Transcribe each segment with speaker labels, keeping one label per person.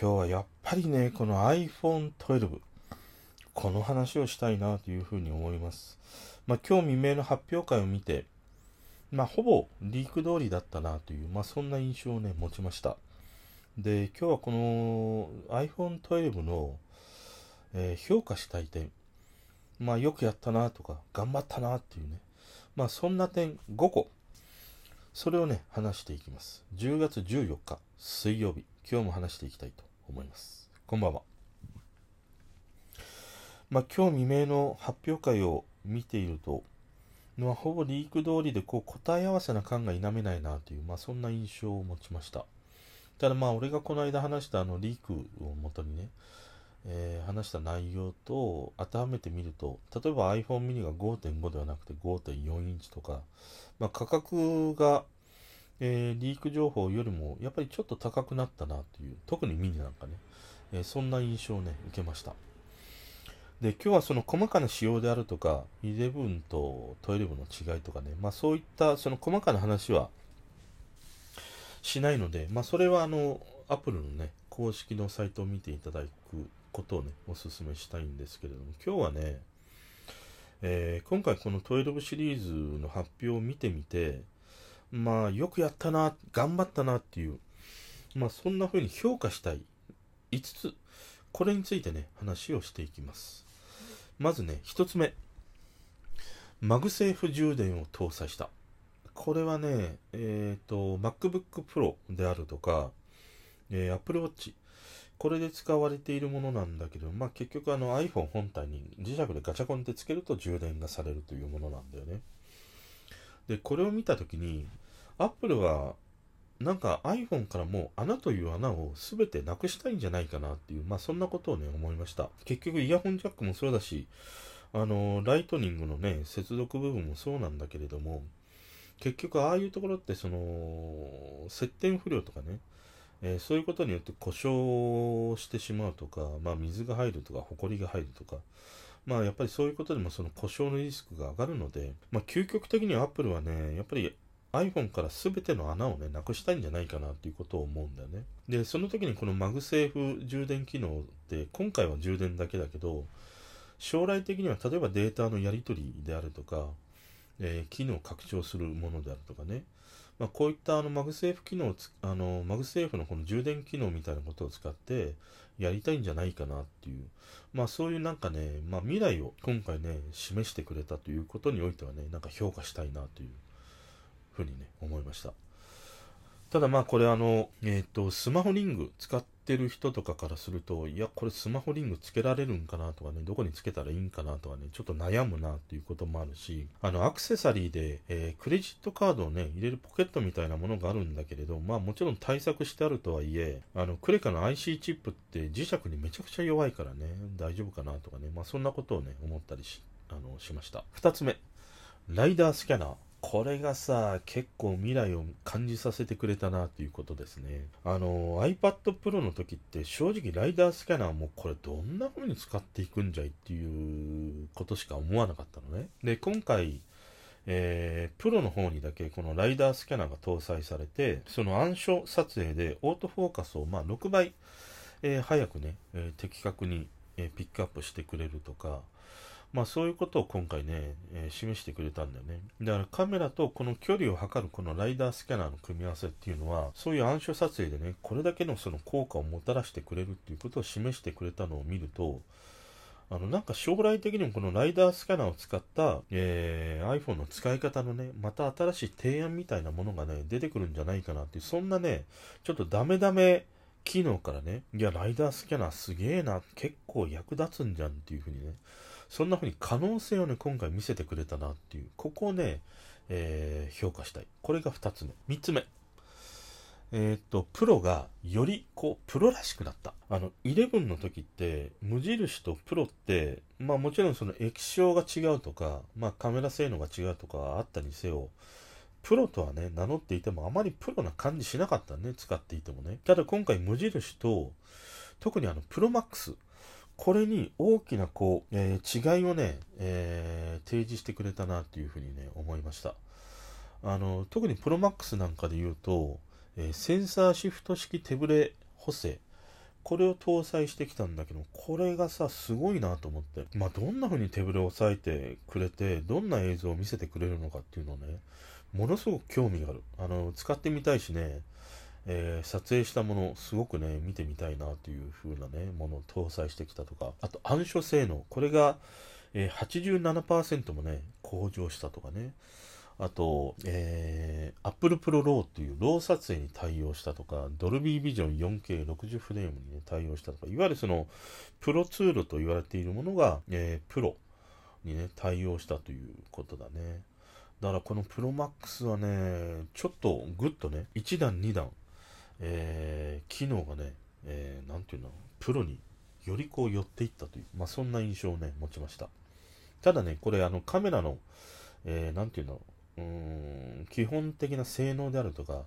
Speaker 1: 今日はやっぱりね、この iPhone12、この話をしたいなというふうに思います。まあ、今日未明の発表会を見て、まあ、ほぼリーク通りだったなという、まあ、そんな印象をね、持ちました。で、今日はこの iPhone12 の、えー、評価したい点、まあ、よくやったなとか、頑張ったなっていうね、まあ、そんな点5個、それをね、話していきます。10月14日、水曜日、今日も話していきたいと思います。こんばんは。まあ、今日未明の発表会を見ていると、まあ、ほぼリーク通りでこう答え合わせな感が否めないなという、まあ、そんな印象を持ちました。ただまあ俺がこの間話したあのリークをもとにね、えー、話した内容と当てはめてみると、例えば iPhone mini が5.5ではなくて5.4インチとか、まあ、価格が、えー、リーク情報よりもやっぱりちょっと高くなったなという、特にミニなんかね、えー、そんな印象をね、受けました。で、今日はその細かな仕様であるとか、11と12の違いとかね、まあそういったその細かな話はしないので、まあそれはあの、アップルのね、公式のサイトを見ていただくことをね、お勧めしたいんですけれども、今日はね、えー、今回この12シリーズの発表を見てみて、まあよくやったな、頑張ったなっていう、まあそんな風に評価したい5つ、これについてね、話をしていきます。まずね、1つ目。マグセーフ充電を搭載した。これはね、えっ、ー、と、MacBook Pro であるとか、えー、Apple Watch、これで使われているものなんだけど、まあ結局あの iPhone 本体に磁石でガチャコンってつけると充電がされるというものなんだよね。で、これを見たときに、Apple はなんか iPhone からもう穴という穴を全てなくしたいんじゃないかなっていう、まあそんなことをね、思いました。結局イヤホンジャックもそうだし、あの、ライトニングのね、接続部分もそうなんだけれども、結局ああいうところってその、接点不良とかね、えー、そういうことによって故障してしまうとか、まあ水が入るとか、埃が入るとか、まあやっぱりそういうことでもその故障のリスクが上がるので、まあ究極的には Apple はね、やっぱり iPhone から全ての穴をね、なくしたいんじゃないかなっていうことを思うんだよね。で、その時にこのマグセーフ充電機能って、今回は充電だけだけど、将来的には例えばデータのやり取りであるとか、えー、機能を拡張するものであるとかね、まあ、こういったあのマグセーフ機能あの、マグセーフのこの充電機能みたいなことを使ってやりたいんじゃないかなっていう、まあそういうなんかね、まあ未来を今回ね、示してくれたということにおいてはね、なんか評価したいなというふうにね、思いました。ただまあこれあの、えっ、ー、と、スマホリング使っててる人とかからすると、いや、これスマホリングつけられるんかなとかね、どこにつけたらいいんかなとかね、ちょっと悩むなっていうこともあるし、あの、アクセサリーで、えー、クレジットカードをね、入れるポケットみたいなものがあるんだけれど、まあもちろん対策してあるとはいえ、あの、クレカの IC チップって磁石にめちゃくちゃ弱いからね、大丈夫かなとかね、まあそんなことをね、思ったりし、あの、しました。二つ目、ライダースキャナー。これがさ、結構未来を感じさせてくれたなっていうことですね。あの、iPad Pro の時って正直ライダースキャナーもこれどんな風に使っていくんじゃいっていうことしか思わなかったのね。で、今回、えー、プロの方にだけこのライダースキャナーが搭載されて、その暗所撮影でオートフォーカスをまあ6倍、えー、早くね、えー、的確に、えピックアップしてくれるとか、まあそういうことを今回ね、えー、示してくれたんだよね。だからカメラとこの距離を測るこのライダースキャナーの組み合わせっていうのは、そういう暗所撮影でね、これだけのその効果をもたらしてくれるっていうことを示してくれたのを見ると、あの、なんか将来的にもこのライダースキャナーを使った、えー、iPhone の使い方のね、また新しい提案みたいなものがね、出てくるんじゃないかなっていう、そんなね、ちょっとダメダメ機能からね、いや、ライダースキャナーすげえな、結構役立つんじゃんっていうふうにね、そんな風に可能性をね、今回見せてくれたなっていう、ここをね、えー、評価したい。これが2つ目。3つ目。えー、っと、プロがよりこう、プロらしくなった。あの、11の時って、無印とプロって、まあもちろんその液晶が違うとか、まあカメラ性能が違うとかあったにせよ、プロとはね、名乗っていてもあまりプロな感じしなかったね、使っていてもね。ただ今回無印と、特にあの、プロマックス、これに大きなこう、えー、違いをね、えー、提示してくれたなっていうふうにね、思いました。あの、特にプロマックスなんかで言うと、えー、センサーシフト式手ブレ補正。これを搭載してきたんだけど、これがさ、すごいなと思って。まあ、どんな風に手ぶれを抑えてくれて、どんな映像を見せてくれるのかっていうのをね、ものすごく興味がある。あの、使ってみたいしね、えー、撮影したもの、すごくね、見てみたいなという風なね、ものを搭載してきたとか、あと暗所性能、これが、えー、87%もね、向上したとかね、あと、えー、Apple Pro RAW っていうロー撮影に対応したとか、ドルビービジョン 4K60 フレームに、ね、対応したとか、いわゆるその、プロツールと言われているものが、えー、プロにね、対応したということだね。だからこのプロマックスはね、ちょっとグッとね、1段2段、えー、機能がね、えー、なんていうの、プロによりこう寄っていったという、まあそんな印象をね、持ちました。ただね、これあのカメラの、えー、なんていうの、うん基本的な性能であるとか、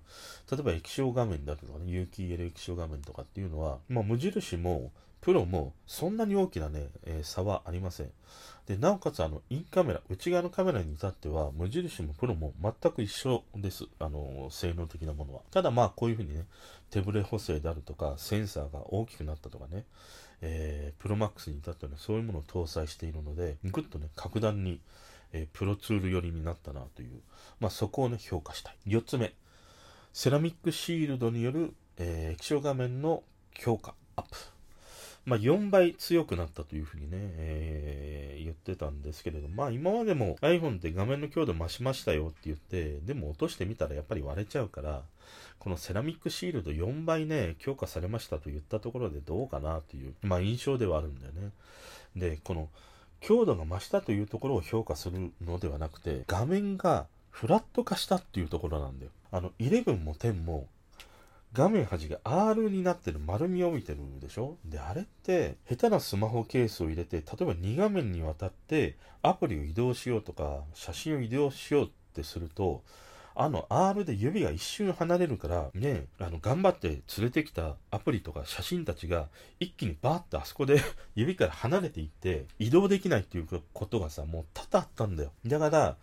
Speaker 1: 例えば液晶画面だとかね、有機 EL 液晶画面とかっていうのは、まあ、無印もプロもそんなに大きなね、えー、差はありません。で、なおかつあの、インカメラ、内側のカメラに至っては、無印もプロも全く一緒です。あの、性能的なものは。ただまあ、こういうふうにね、手ブレ補正であるとか、センサーが大きくなったとかね、えー、プロマックスに至ってはね、そういうものを搭載しているので、ぐっとね、格段に、えー、プロツール寄りになったなという、まあ、そこをね、評価したい。4つ目、セラミックシールドによる、えー、液晶画面の強化、アップ。まあ、4倍強くなったというふうにね、えー、言ってたんですけれど、まあ今までも iPhone って画面の強度増しましたよって言って、でも落としてみたらやっぱり割れちゃうから、このセラミックシールド4倍ね、強化されましたと言ったところでどうかなという、まあ印象ではあるんだよね。で、この強度が増したというところを評価するのではなくて、画面がフラット化したっていうところなんだよ。あの、11も10も、画面端が R になってる丸みを帯びてるでしょ？で、あれって、下手なスマホケースを入れて、例えば2画面にわたってアプリを移動しようとか、写真を移動しようってすると、あの R で指が一瞬離れるから、ね、あの、頑張って連れてきたアプリとか写真たちが一気にバーってあそこで 指から離れていって移動できないっていうことがさ、もう多々あったんだよ。だから、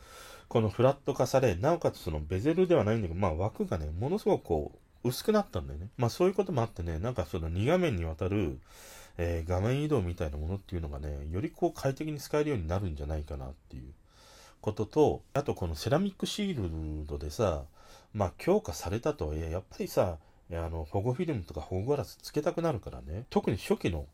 Speaker 1: このフラット化され、なおかつそのベゼルではないんだけど、まあ枠がね、ものすごくこう、薄くなったんだよね。まあそういうこともあってね、なんかその2画面にわたる、えー、画面移動みたいなものっていうのがね、よりこう快適に使えるようになるんじゃないかなっていう。ことと、あとこのセラミックシールドでさ、まあ強化されたとはいえ、やっぱりさ、あの保護フィルムとか保護ガラスつけたくなるからね、特に初期の、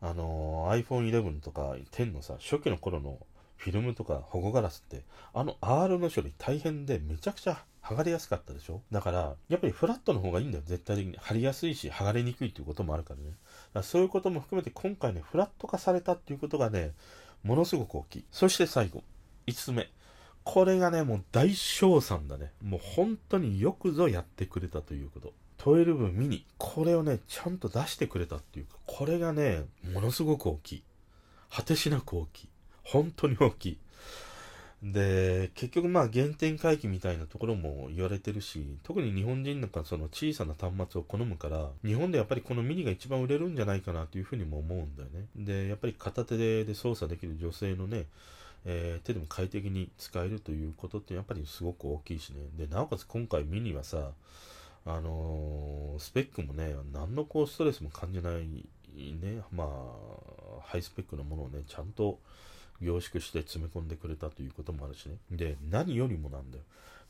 Speaker 1: あの iPhone 11とか10のさ、初期の頃のフィルムとか保護ガラスって、あの R の処理大変でめちゃくちゃ剥がれやすかったでしょ？だから、やっぱりフラットの方がいいんだよ、絶対的に。貼りやすいし、剥がれにくいっていうこともあるからね。だからそういうことも含めて今回ね、フラット化されたっていうことがね、ものすごく大きい。そして最後、5つ目。これがね、もう大賞賛だね。もう本当によくぞやってくれたということ。12ミニ。これをね、ちゃんと出してくれたっていうか、これがね、ものすごく大きい。果てしなく大きい。本当に大きい。で、結局まあ原点回帰みたいなところも言われてるし、特に日本人なんかその小さな端末を好むから、日本でやっぱりこのミニが一番売れるんじゃないかなというふうにも思うんだよね。で、やっぱり片手で操作できる女性のね、えー、手でも快適に使えるということってやっぱりすごく大きいしね。で、なおかつ今回ミニはさ、あのー、スペックもね、何のこうストレスも感じないね、まあ、ハイスペックなものをね、ちゃんと凝縮して詰め込んでくれたということもあるしね。で、何よりもなんだよ。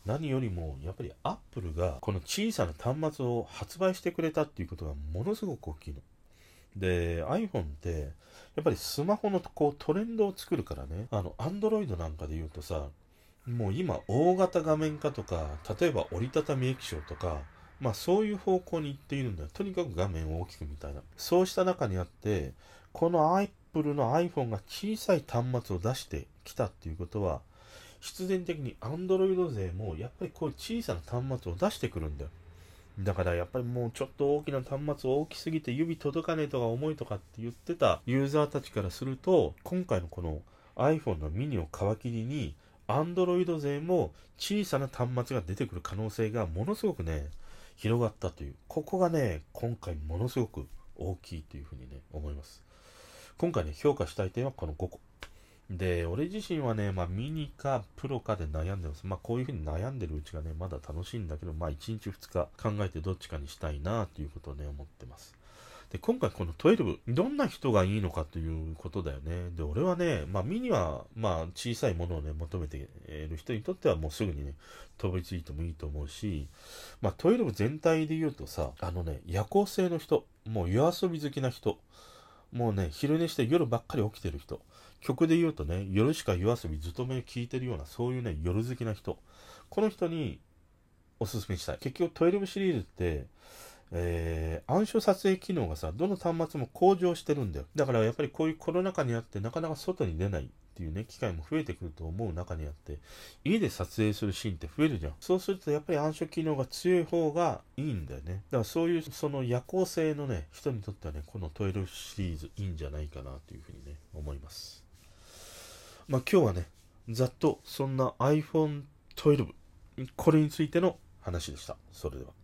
Speaker 1: 何よりも、やっぱりアップルがこの小さな端末を発売してくれたっていうことがものすごく大きいの。で、iPhone って、やっぱりスマホのこうトレンドを作るからね、あの、Android なんかで言うとさ、もう今、大型画面化とか、例えば折りたたみ液晶とか、まあそういう方向に行っているんだよ。とにかく画面を大きくみたいな。そうした中にあって、この Apple の iPhone が小さい端末を出してきたっていうことは、必然的に Android 勢もやっぱりこういう小さな端末を出してくるんだよ。だからやっぱりもうちょっと大きな端末大きすぎて指届かねえとか重いとかって言ってたユーザーたちからすると、今回のこの iPhone のミニを皮切りに、Android 勢も小さな端末が出てくる可能性がものすごくね、広がったという。ここがね、今回ものすごく大きいというふうにね、思います。今回ね、評価したい点はこの5個。で、俺自身はね、まあ、ミニかプロかで悩んでます。まあ、こういうふうに悩んでるうちがね、まだ楽しいんだけど、まあ、1日2日考えてどっちかにしたいなということをね、思ってます。で、今回この12、どんな人がいいのかということだよね。で、俺はね、まあミニは、まあ小さいものをね、求めてる人にとってはもうすぐにね、飛びついてもいいと思うし、まあ12全体で言うとさ、あのね、夜行性の人、もう夜遊び好きな人、もうね、昼寝して夜ばっかり起きてる人、曲で言うとね、夜しか夜遊びずっと目聞いてるような、そういうね、夜好きな人、この人におすすめしたい。結局12シリーズって、えー、暗証撮影機能がさ、どの端末も向上してるんだよ。だからやっぱりこういうコロナ禍にあってなかなか外に出ないっていうね、機会も増えてくると思う中にあって、家で撮影するシーンって増えるじゃん。そうするとやっぱり暗証機能が強い方がいいんだよね。だからそういうその夜行性のね、人にとってはね、この12シリーズいいんじゃないかなというふうにね、思います。まあ今日はね、ざっとそんな iPhone 12、これについての話でした。それでは。